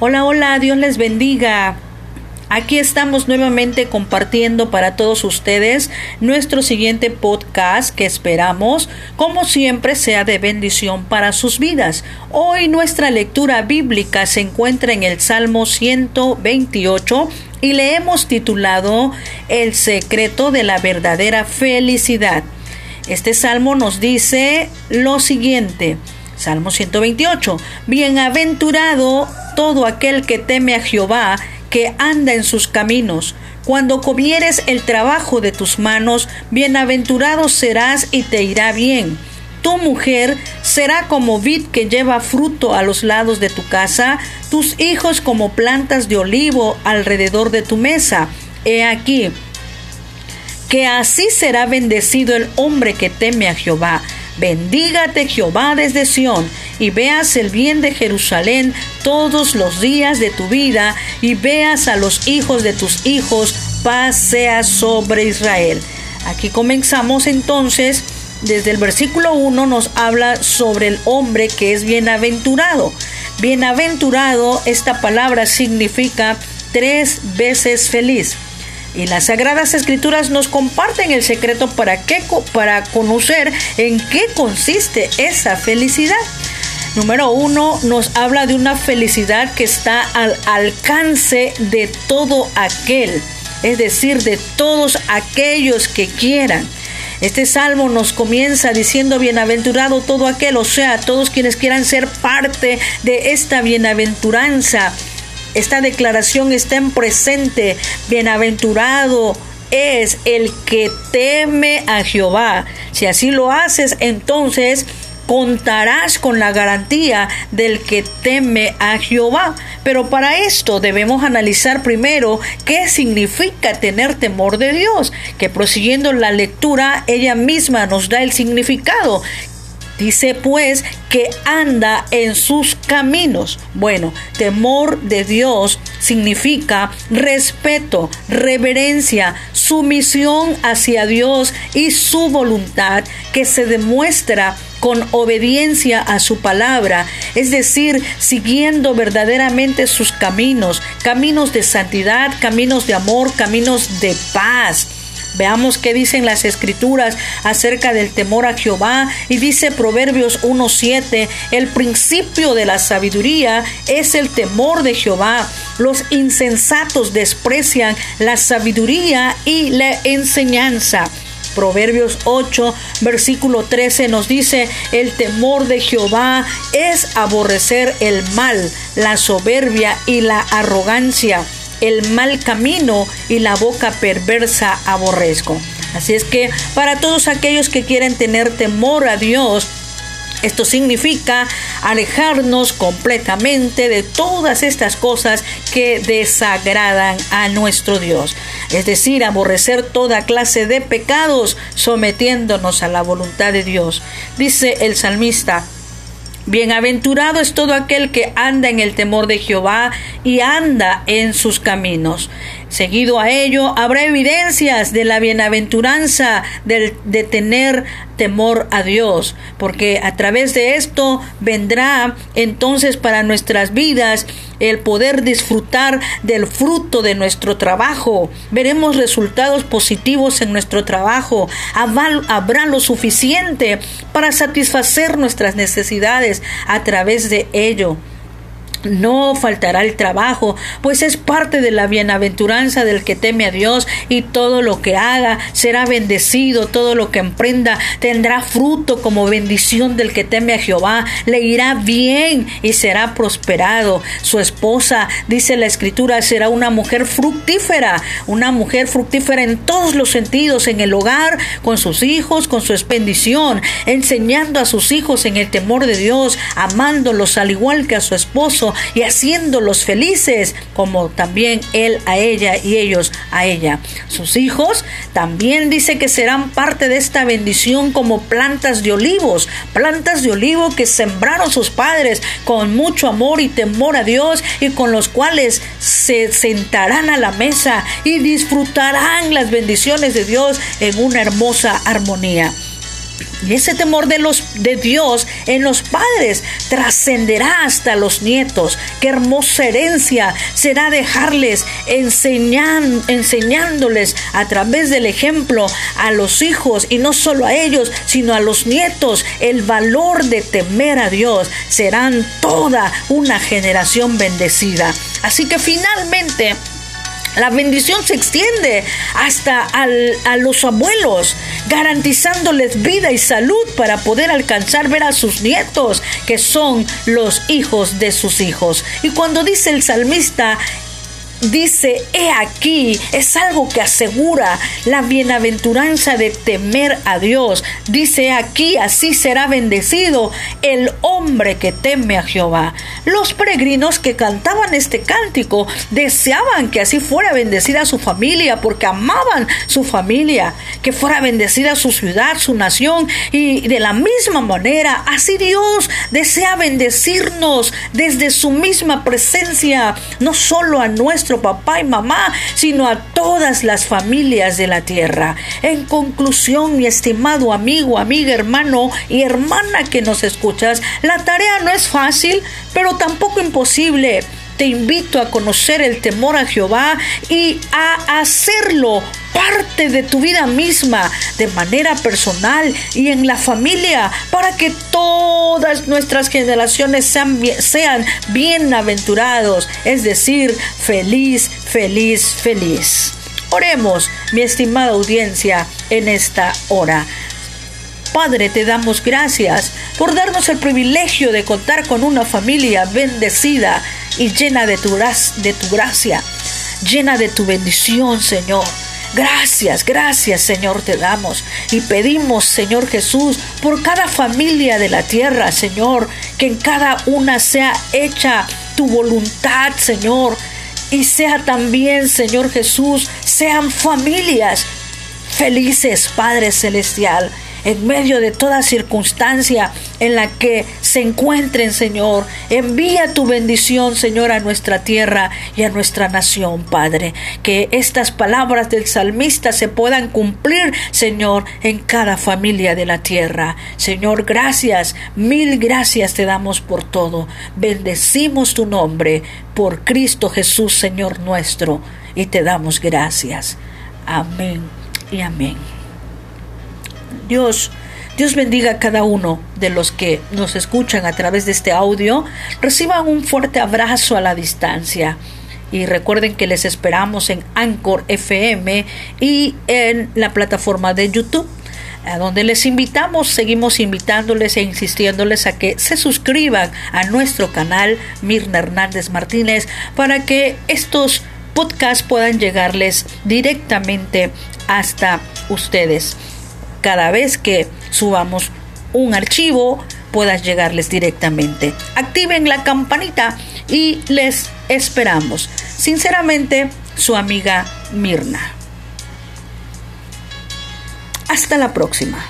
Hola, hola, Dios les bendiga. Aquí estamos nuevamente compartiendo para todos ustedes nuestro siguiente podcast que esperamos, como siempre, sea de bendición para sus vidas. Hoy nuestra lectura bíblica se encuentra en el Salmo 128 y le hemos titulado El secreto de la verdadera felicidad. Este salmo nos dice lo siguiente. Salmo 128. Bienaventurado todo aquel que teme a Jehová que anda en sus caminos. Cuando comieres el trabajo de tus manos, bienaventurado serás y te irá bien. Tu mujer será como vid que lleva fruto a los lados de tu casa, tus hijos como plantas de olivo alrededor de tu mesa. He aquí, que así será bendecido el hombre que teme a Jehová. Bendígate Jehová desde Sión, y veas el bien de Jerusalén todos los días de tu vida, y veas a los hijos de tus hijos, paz sea sobre Israel. Aquí comenzamos entonces, desde el versículo 1 nos habla sobre el hombre que es bienaventurado. Bienaventurado, esta palabra significa tres veces feliz. Y las Sagradas Escrituras nos comparten el secreto para, para conocer en qué consiste esa felicidad. Número uno, nos habla de una felicidad que está al alcance de todo aquel, es decir, de todos aquellos que quieran. Este salmo nos comienza diciendo bienaventurado todo aquel, o sea, todos quienes quieran ser parte de esta bienaventuranza esta declaración está en presente. Bienaventurado es el que teme a Jehová. Si así lo haces, entonces contarás con la garantía del que teme a Jehová. Pero para esto debemos analizar primero qué significa tener temor de Dios, que prosiguiendo la lectura ella misma nos da el significado. Dice pues que anda en sus caminos. Bueno, temor de Dios significa respeto, reverencia, sumisión hacia Dios y su voluntad que se demuestra con obediencia a su palabra, es decir, siguiendo verdaderamente sus caminos, caminos de santidad, caminos de amor, caminos de paz. Veamos qué dicen las escrituras acerca del temor a Jehová. Y dice Proverbios 1.7, el principio de la sabiduría es el temor de Jehová. Los insensatos desprecian la sabiduría y la enseñanza. Proverbios 8, versículo 13 nos dice, el temor de Jehová es aborrecer el mal, la soberbia y la arrogancia el mal camino y la boca perversa aborrezco. Así es que para todos aquellos que quieren tener temor a Dios, esto significa alejarnos completamente de todas estas cosas que desagradan a nuestro Dios. Es decir, aborrecer toda clase de pecados sometiéndonos a la voluntad de Dios. Dice el salmista, Bienaventurado es todo aquel que anda en el temor de Jehová y anda en sus caminos. Seguido a ello, habrá evidencias de la bienaventuranza de, de tener temor a Dios, porque a través de esto vendrá entonces para nuestras vidas el poder disfrutar del fruto de nuestro trabajo. Veremos resultados positivos en nuestro trabajo. Habrá lo suficiente para satisfacer nuestras necesidades a través de ello. No faltará el trabajo, pues es parte de la bienaventuranza del que teme a Dios y todo lo que haga será bendecido, todo lo que emprenda tendrá fruto como bendición del que teme a Jehová, le irá bien y será prosperado. Su esposa, dice la escritura, será una mujer fructífera, una mujer fructífera en todos los sentidos, en el hogar, con sus hijos, con su bendición, enseñando a sus hijos en el temor de Dios, amándolos al igual que a su esposo y haciéndolos felices, como también él a ella y ellos a ella. Sus hijos también dice que serán parte de esta bendición como plantas de olivos, plantas de olivo que sembraron sus padres con mucho amor y temor a Dios y con los cuales se sentarán a la mesa y disfrutarán las bendiciones de Dios en una hermosa armonía. Y ese temor de, los, de Dios en los padres trascenderá hasta los nietos. Qué hermosa herencia será dejarles enseñan, enseñándoles a través del ejemplo a los hijos y no solo a ellos, sino a los nietos el valor de temer a Dios. Serán toda una generación bendecida. Así que finalmente la bendición se extiende hasta a los abuelos, garantizándoles vida y salud para poder alcanzar ver a sus nietos, que son los hijos de sus hijos. Y cuando dice el salmista, dice, he aquí, es algo que asegura la bienaventuranza de temer a Dios. Dice aquí, así será bendecido el hombre que teme a Jehová. Los peregrinos que cantaban este cántico deseaban que así fuera bendecida su familia, porque amaban su familia, que fuera bendecida su ciudad, su nación, y de la misma manera, así Dios desea bendecirnos desde su misma presencia, no solo a papá y mamá, sino a todas las familias de la tierra. En conclusión, mi estimado amigo, amiga, hermano y hermana que nos escuchas, la tarea no es fácil, pero tampoco imposible te invito a conocer el temor a Jehová y a hacerlo parte de tu vida misma, de manera personal y en la familia, para que todas nuestras generaciones sean, sean bienaventurados, es decir, feliz, feliz, feliz. Oremos, mi estimada audiencia, en esta hora. Padre, te damos gracias por darnos el privilegio de contar con una familia bendecida y llena de tu, de tu gracia, llena de tu bendición, Señor. Gracias, gracias Señor te damos y pedimos Señor Jesús por cada familia de la tierra Señor, que en cada una sea hecha tu voluntad Señor y sea también Señor Jesús, sean familias felices Padre Celestial en medio de toda circunstancia en la que se encuentren, Señor. Envía tu bendición, Señor, a nuestra tierra y a nuestra nación, Padre. Que estas palabras del salmista se puedan cumplir, Señor, en cada familia de la tierra. Señor, gracias, mil gracias te damos por todo. Bendecimos tu nombre por Cristo Jesús, Señor nuestro, y te damos gracias. Amén y amén. Dios, Dios bendiga a cada uno de los que nos escuchan a través de este audio. Reciban un fuerte abrazo a la distancia. Y recuerden que les esperamos en Anchor FM y en la plataforma de YouTube a donde les invitamos, seguimos invitándoles e insistiéndoles a que se suscriban a nuestro canal Mirna Hernández Martínez para que estos podcasts puedan llegarles directamente hasta ustedes cada vez que subamos un archivo puedas llegarles directamente. Activen la campanita y les esperamos. Sinceramente, su amiga Mirna. Hasta la próxima.